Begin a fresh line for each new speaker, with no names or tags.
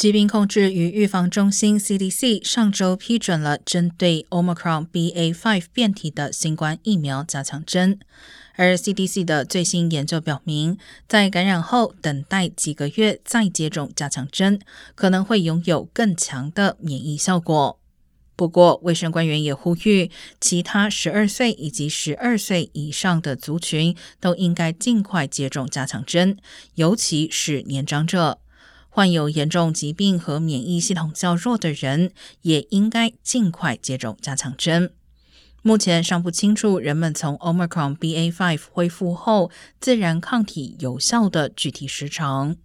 疾病控制与预防中心 （CDC） 上周批准了针对 Omicron BA.5 变体的新冠疫苗加强针，而 CDC 的最新研究表明，在感染后等待几个月再接种加强针，可能会拥有更强的免疫效果。不过，卫生官员也呼吁，其他十二岁以及十二岁以上的族群都应该尽快接种加强针，尤其是年长者。患有严重疾病和免疫系统较弱的人也应该尽快接种加强针。目前尚不清楚人们从 Omicron BA.5 恢复后自然抗体有效的具体时长。